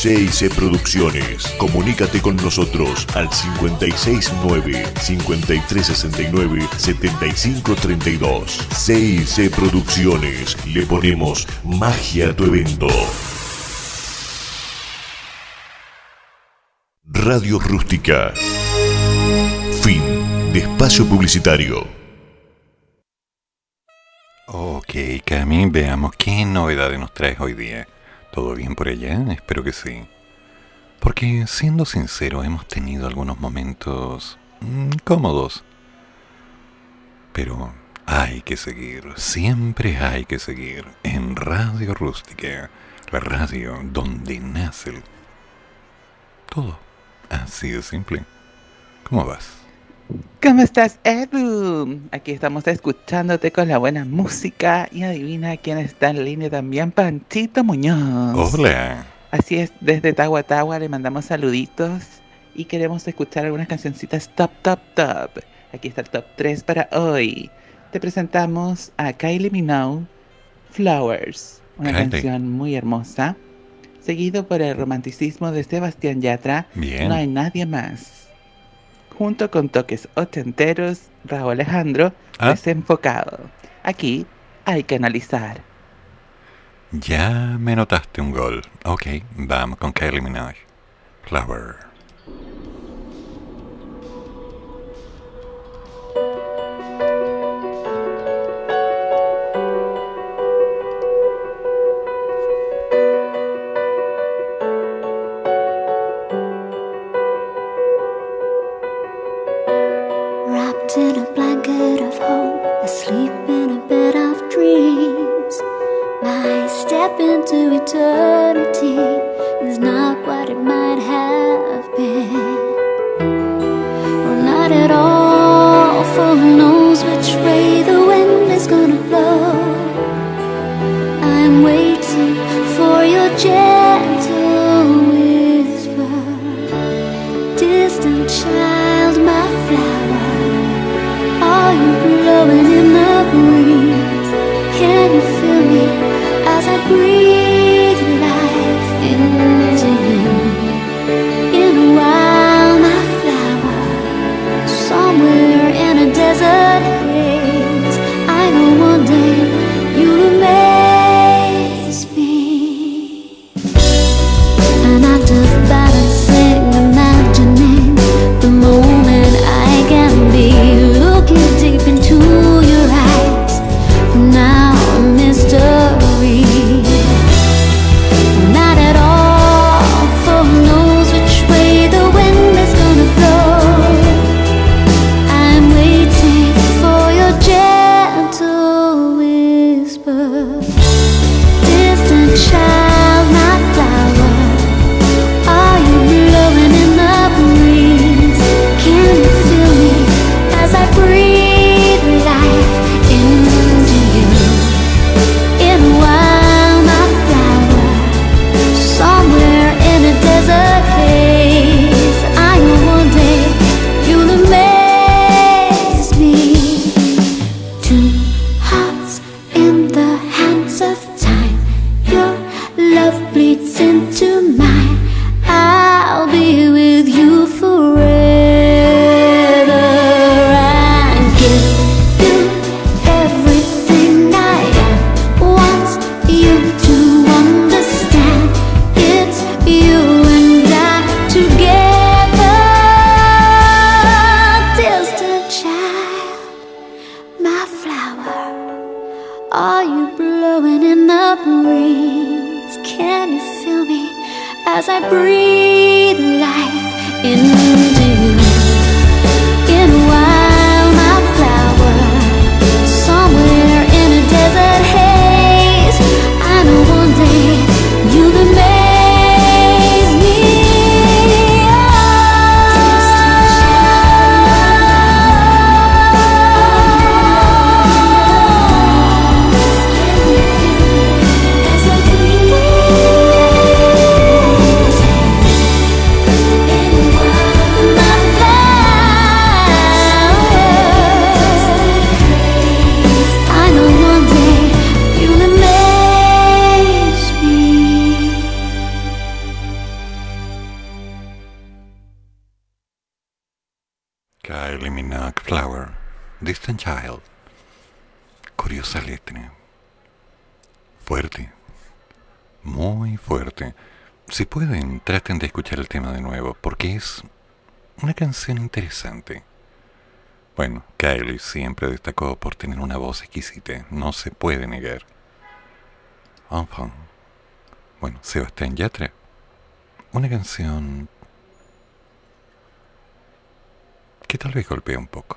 CIC Producciones. Comunícate con nosotros al 569-5369-7532. CIC Producciones. Le ponemos magia a tu evento. Radio Rústica. Fin de espacio publicitario. Ok, Cami, veamos qué novedades nos traes hoy día. ¿Todo bien por allá? Espero que sí. Porque, siendo sincero, hemos tenido algunos momentos mm, cómodos. Pero hay que seguir, siempre hay que seguir en Radio Rústica, la radio donde nace el... todo. Así de simple. ¿Cómo vas? ¿Cómo estás, Edu? Aquí estamos escuchándote con la buena música y adivina quién está en línea también, Panchito Muñoz. Hola. Así es, desde Tagua Tagua le mandamos saluditos y queremos escuchar algunas cancioncitas top, top, top. Aquí está el top 3 para hoy. Te presentamos a Kylie Minogue, Flowers, una Kylie. canción muy hermosa, seguido por el romanticismo de Sebastián Yatra, Bien. No hay nadie más junto con toques ochenteros, Raúl Alejandro, Ah. desenfocado. Aquí hay que analizar. Ya me notaste un gol. Ok, vamos con Kylie Minogue. Flower. 着。interesante. Bueno, Kylie siempre destacó por tener una voz exquisita, no se puede negar. Bueno, Sebastián Yatra. Una canción que tal vez golpea un poco.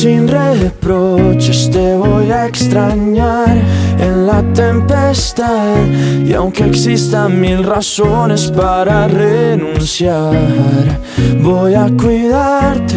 sin reproches, te voy a extrañar en la tempestad. Y aunque existan mil razones para renunciar, voy a cuidarte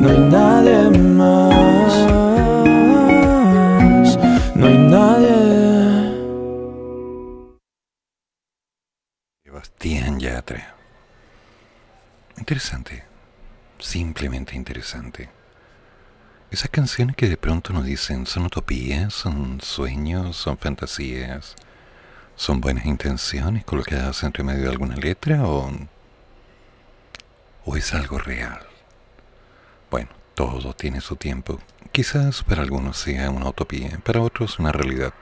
no hay nadie más. No hay nadie. Sebastián Yatra. Interesante. Simplemente interesante. Esas canciones que de pronto nos dicen son utopías, son sueños, son fantasías, son buenas intenciones colocadas entre medio de alguna letra o, o es algo real. Bueno, todo tiene su tiempo. Quizás para algunos sea una utopía, para otros una realidad.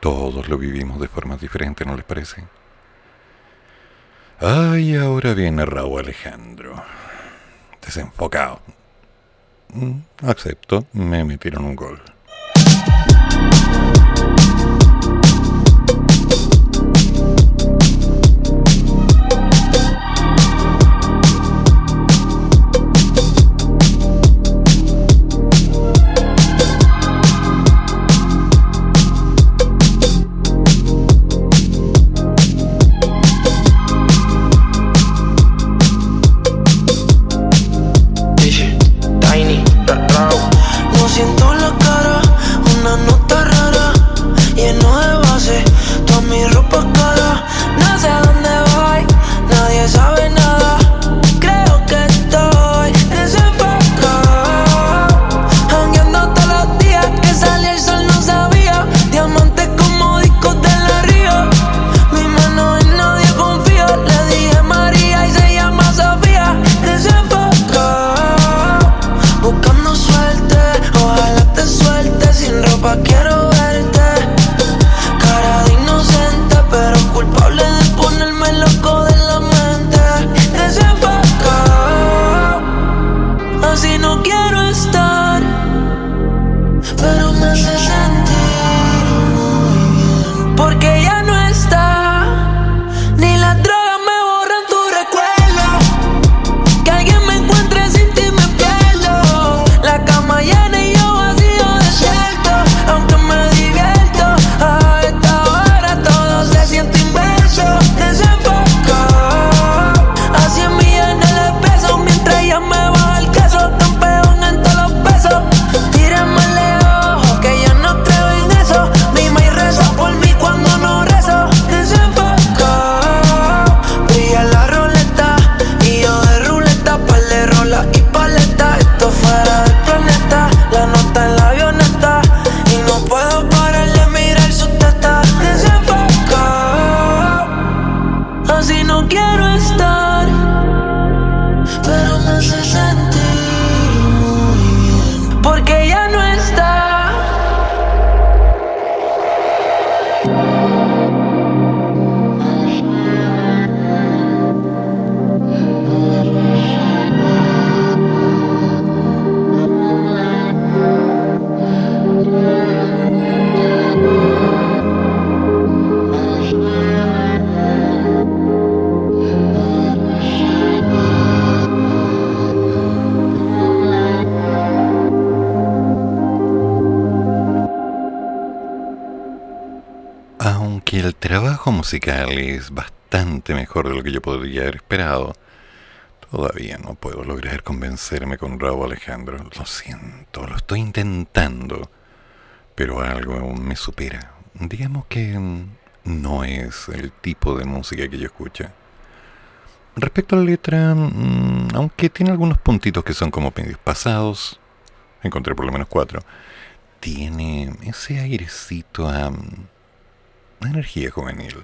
Todos lo vivimos de formas diferentes, ¿no les parece? Ay, ahora viene Raúl Alejandro. Desenfocado. Mm, Acepto, me metieron un gol. Es bastante mejor de lo que yo podría haber esperado, todavía no puedo lograr convencerme con Raúl Alejandro. Lo siento, lo estoy intentando, pero algo aún me supera. Digamos que no es el tipo de música que yo escucho. Respecto a la letra, mm, aunque tiene algunos puntitos que son como medios pasados, encontré por lo menos cuatro, tiene ese airecito a, a energía juvenil.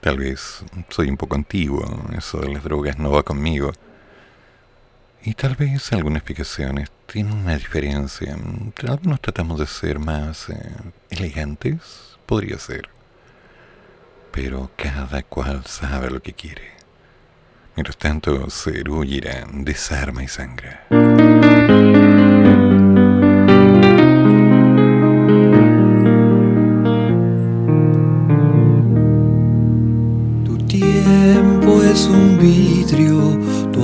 Tal vez soy un poco antiguo, eso de las drogas no va conmigo. Y tal vez algunas explicaciones tienen una diferencia. Algunos tratamos de ser más eh, elegantes, podría ser. Pero cada cual sabe lo que quiere. Mientras tanto, Cerú desarma y sangra.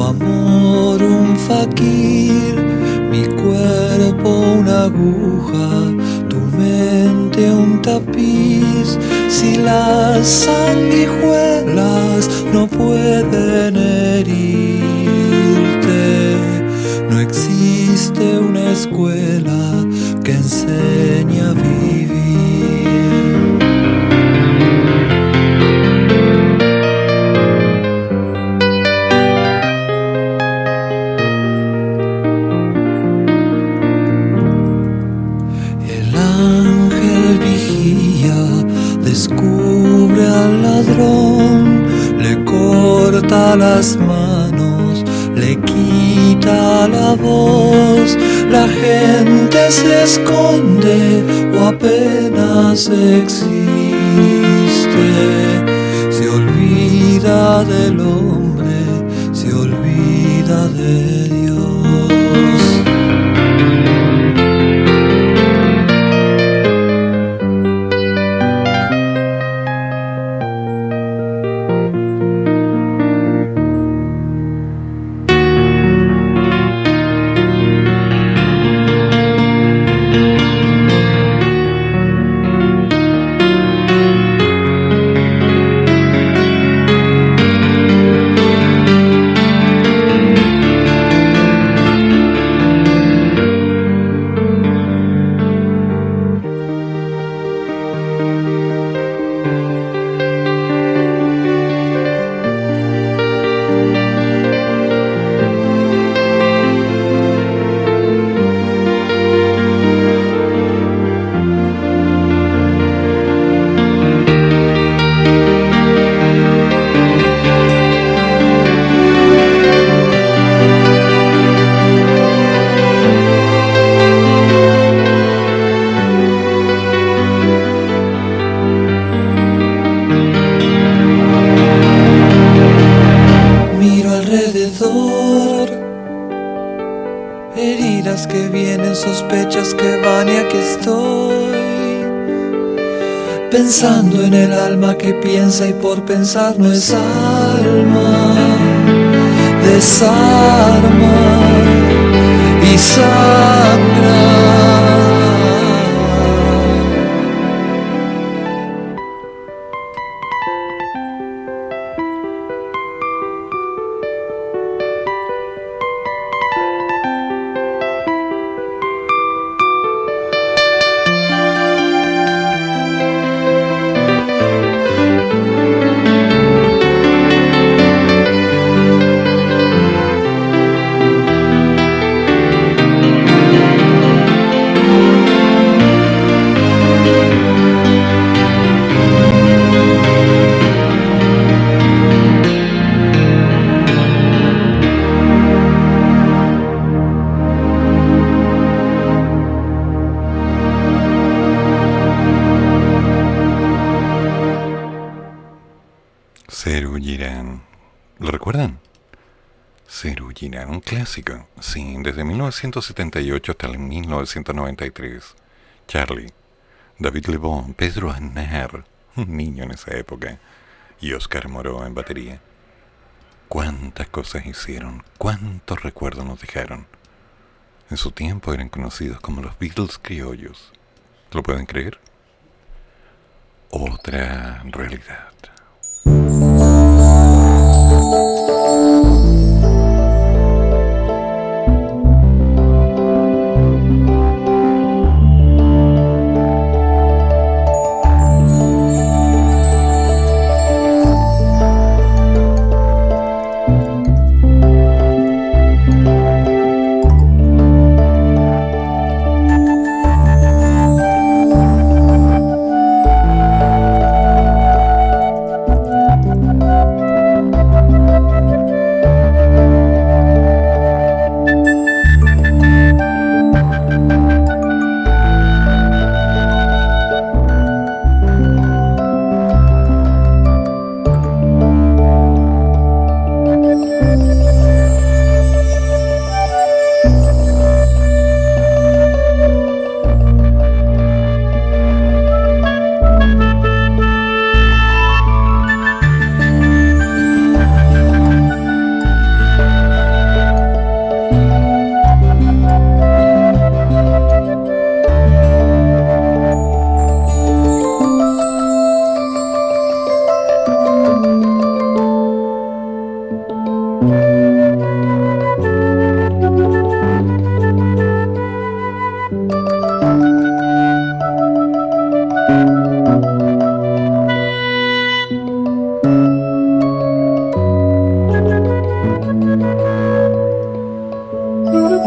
Amor un faquir, mi cuerpo una aguja, tu mente un tapiz. Si las sanguijuelas no pueden herirte, no existe una escuela que enseñe a vivir. Las manos, le quita la voz, la gente se esconde o apenas existe, se olvida del hombre, se olvida de piensa y por pensar no es alma, desarma y sangra. 1978 hasta el 1993. Charlie, David Lebón, Pedro Aznar, un niño en esa época, y Oscar Moró en batería. Cuántas cosas hicieron, cuántos recuerdos nos dejaron. En su tiempo eran conocidos como los Beatles criollos. ¿Lo pueden creer? otra realidad.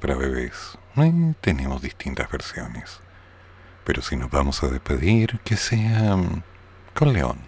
Para bebés. Tenemos distintas versiones. Pero si nos vamos a despedir, que sea mm, con León.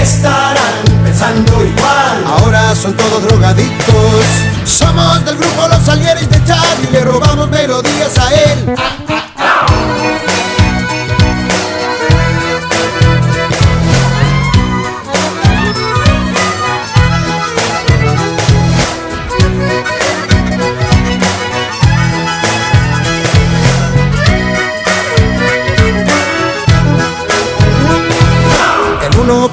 Estarán pensando igual, ahora son todos drogadictos. Somos del grupo Los Alieris de Charlie, le robamos melodías a él. El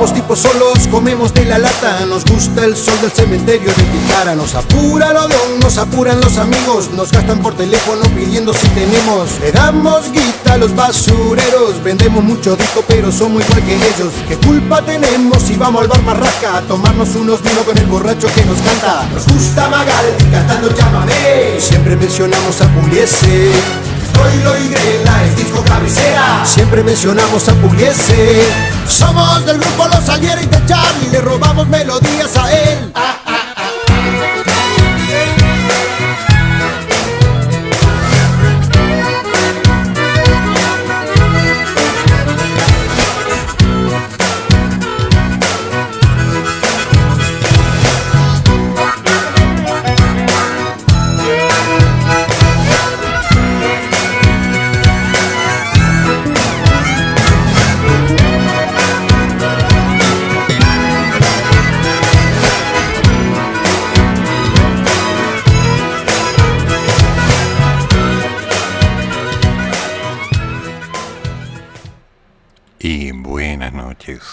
Somos tipos solos, comemos de la lata. Nos gusta el sol del cementerio de Tijara Nos apura lo don, nos apuran los amigos. Nos gastan por teléfono pidiendo si tenemos. Le damos guita a los basureros. Vendemos mucho disco pero somos igual que ellos. ¿Qué culpa tenemos si vamos al bar Marraca A tomarnos unos vinos con el borracho que nos canta Nos gusta Magal cantando llámame. Siempre mencionamos a Pugliese Troilo y Grela es disco cabecera. Siempre mencionamos a Pugliese. Somos del grupo Los Alieris de Charlie Le robamos melodías a él. Y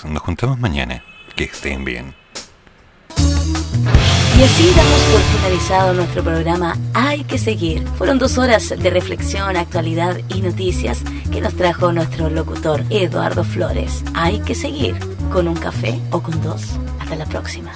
Nos juntamos mañana. Que estén bien. Y así damos por finalizado nuestro programa Hay que seguir. Fueron dos horas de reflexión, actualidad y noticias que nos trajo nuestro locutor Eduardo Flores. Hay que seguir con un café o con dos. Hasta la próxima.